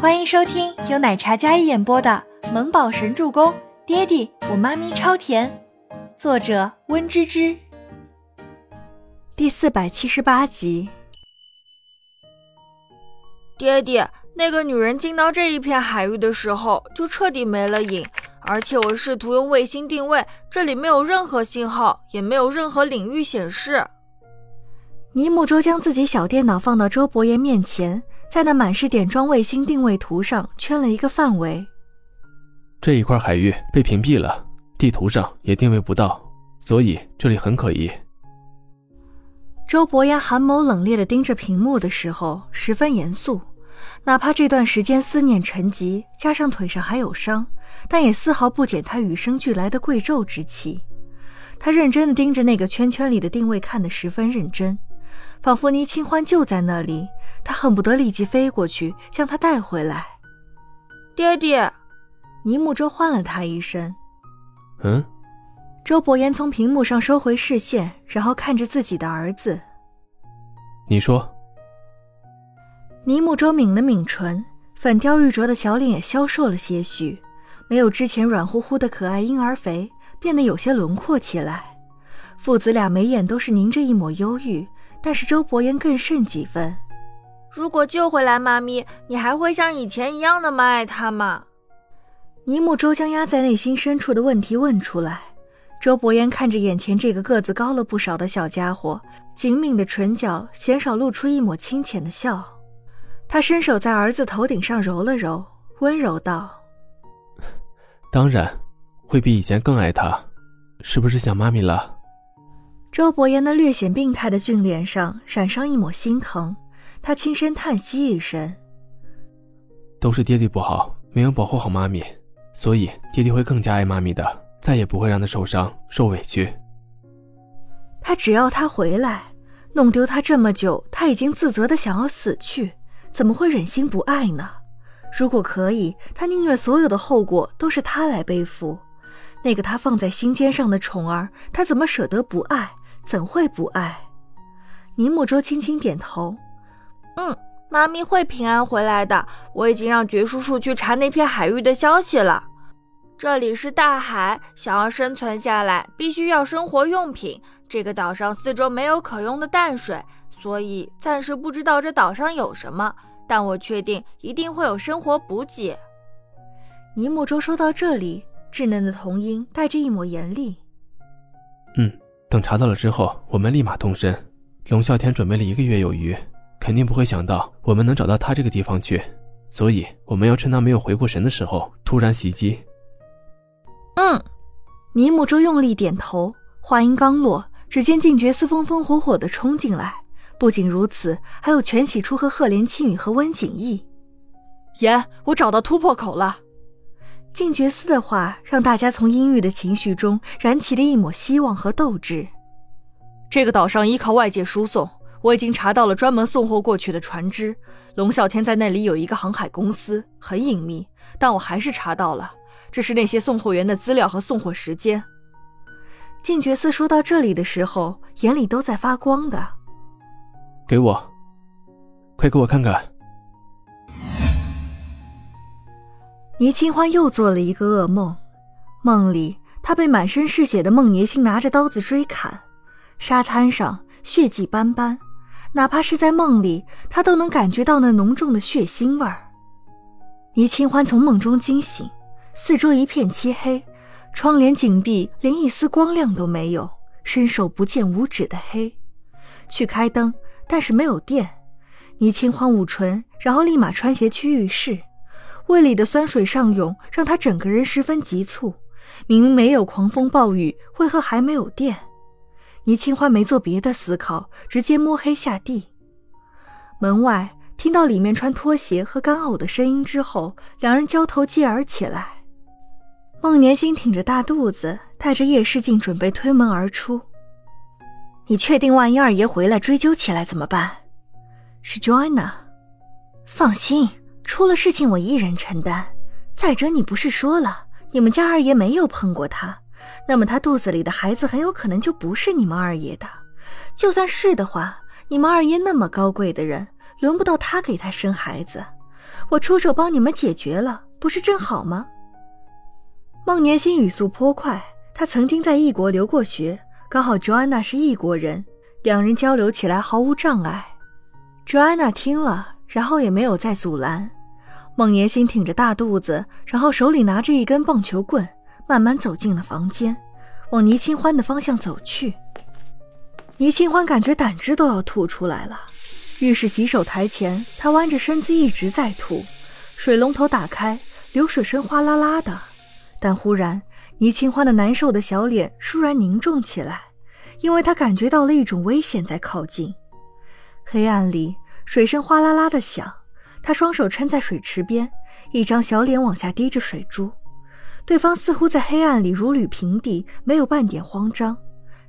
欢迎收听由奶茶嘉一演播的《萌宝神助攻》，爹地我妈咪超甜，作者温芝芝。第四百七十八集。爹地，那个女人进到这一片海域的时候就彻底没了影，而且我试图用卫星定位，这里没有任何信号，也没有任何领域显示。尼木舟将自己小电脑放到周伯言面前。在那满是点装卫星定位图上圈了一个范围。这一块海域被屏蔽了，地图上也定位不到，所以这里很可疑。周伯牙寒眸冷冽地盯着屏幕的时候，十分严肃。哪怕这段时间思念沉积，加上腿上还有伤，但也丝毫不减他与生俱来的贵胄之气。他认真地盯着那个圈圈里的定位，看得十分认真，仿佛倪清欢就在那里。他恨不得立即飞过去将他带回来。爹爹，倪木舟唤了他一声。嗯。周伯言从屏幕上收回视线，然后看着自己的儿子。你说。倪木舟抿了抿唇，粉雕玉琢的小脸也消瘦了些许，没有之前软乎乎的可爱婴儿肥，变得有些轮廓起来。父子俩眉眼都是凝着一抹忧郁，但是周伯言更甚几分。如果救回来妈咪，你还会像以前一样那么爱她吗？尼木周将压在内心深处的问题问出来。周伯言看着眼前这个个子高了不少的小家伙，紧抿的唇角鲜少露出一抹清浅的笑。他伸手在儿子头顶上揉了揉，温柔道：“当然，会比以前更爱他。是不是想妈咪了？”周伯言那略显病态的俊脸上染上一抹心疼。他轻声叹息一声：“都是爹地不好，没有保护好妈咪，所以爹爹会更加爱妈咪的，再也不会让她受伤、受委屈。他只要她回来，弄丢她这么久，他已经自责的想要死去，怎么会忍心不爱呢？如果可以，他宁愿所有的后果都是他来背负。那个他放在心尖上的宠儿，他怎么舍得不爱？怎会不爱？”尼木舟轻轻点头。嗯，妈咪会平安回来的。我已经让爵叔叔去查那片海域的消息了。这里是大海，想要生存下来，必须要生活用品。这个岛上四周没有可用的淡水，所以暂时不知道这岛上有什么。但我确定一定会有生活补给。尼木舟说到这里，稚嫩的童音带着一抹严厉。嗯，等查到了之后，我们立马动身。龙啸天准备了一个月有余。肯定不会想到我们能找到他这个地方去，所以我们要趁他没有回过神的时候突然袭击。嗯，尼木舟用力点头。话音刚落，只见静觉司风风火火的冲进来。不仅如此，还有全喜初和赫连青羽和温景逸。爷，我找到突破口了。静觉寺的话让大家从阴郁的情绪中燃起了一抹希望和斗志。这个岛上依靠外界输送。我已经查到了专门送货过去的船只，龙啸天在那里有一个航海公司，很隐秘，但我还是查到了，这是那些送货员的资料和送货时间。静觉寺说到这里的时候，眼里都在发光的。给我，快给我看看。倪清欢又做了一个噩梦，梦里她被满身是血的孟年星拿着刀子追砍，沙滩上血迹斑斑。哪怕是在梦里，他都能感觉到那浓重的血腥味儿。倪清欢从梦中惊醒，四周一片漆黑，窗帘紧闭，连一丝光亮都没有，伸手不见五指的黑。去开灯，但是没有电。倪清欢捂唇，然后立马穿鞋去浴室。胃里的酸水上涌，让他整个人十分急促。明明没有狂风暴雨，为何还没有电？倪清欢没做别的思考，直接摸黑下地。门外听到里面穿拖鞋和干呕的声音之后，两人交头接耳起来。孟年星挺着大肚子，带着叶诗静准备推门而出。你确定万一二爷回来追究起来怎么办？是 Joanna。放心，出了事情我一人承担。再者，你不是说了，你们家二爷没有碰过他。那么他肚子里的孩子很有可能就不是你们二爷的，就算是的话，你们二爷那么高贵的人，轮不到他给他生孩子。我出手帮你们解决了，不是正好吗？孟年心语速颇快，他曾经在异国留过学，刚好 Joanna 是异国人，两人交流起来毫无障碍。Joanna 听了，然后也没有再阻拦。孟年心挺着大肚子，然后手里拿着一根棒球棍，慢慢走进了房间，往倪清欢的方向走去。倪清欢感觉胆汁都要吐出来了。浴室洗手台前，他弯着身子一直在吐，水龙头打开，流水声哗啦啦的。但忽然，倪清欢的难受的小脸倏然凝重起来，因为他感觉到了一种危险在靠近。黑暗里，水声哗啦啦的响，他双手撑在水池边，一张小脸往下滴着水珠。对方似乎在黑暗里如履平地，没有半点慌张，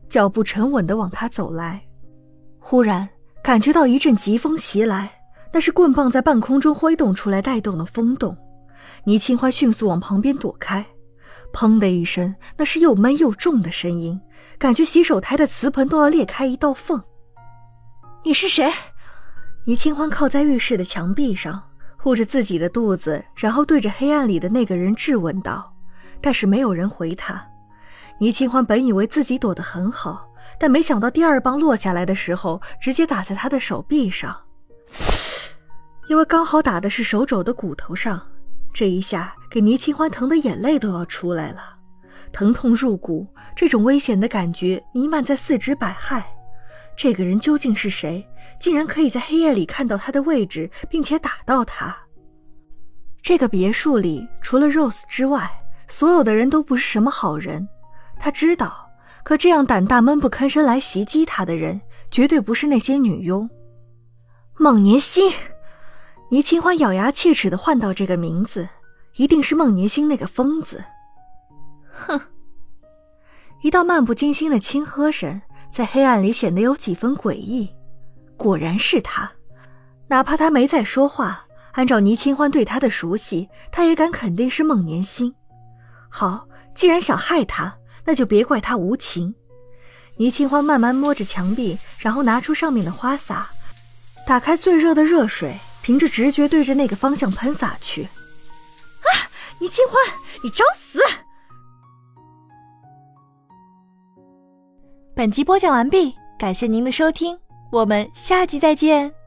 脚步沉稳地往他走来。忽然。感觉到一阵疾风袭来，那是棍棒在半空中挥动出来带动的风动。倪清欢迅速往旁边躲开，砰的一声，那是又闷又重的声音，感觉洗手台的瓷盆都要裂开一道缝。你是谁？倪清欢靠在浴室的墙壁上，护着自己的肚子，然后对着黑暗里的那个人质问道。但是没有人回他。倪清欢本以为自己躲得很好。但没想到第二棒落下来的时候，直接打在他的手臂上，因为刚好打的是手肘的骨头上。这一下给倪清欢疼得眼泪都要出来了，疼痛入骨，这种危险的感觉弥漫在四肢百骸。这个人究竟是谁？竟然可以在黑夜里看到他的位置，并且打到他？这个别墅里除了 Rose 之外，所有的人都不是什么好人。他知道。可这样胆大闷不吭声来袭击他的人，绝对不是那些女佣。孟年心，倪清欢咬牙切齿的唤到这个名字，一定是孟年心那个疯子。哼！一道漫不经心的轻呵声，在黑暗里显得有几分诡异。果然是他，哪怕他没再说话，按照倪清欢对他的熟悉，他也敢肯定是孟年心。好，既然想害他。那就别怪他无情。倪清欢慢慢摸着墙壁，然后拿出上面的花洒，打开最热的热水，凭着直觉对着那个方向喷洒去。啊！倪清欢，你找死！本集播讲完毕，感谢您的收听，我们下期再见。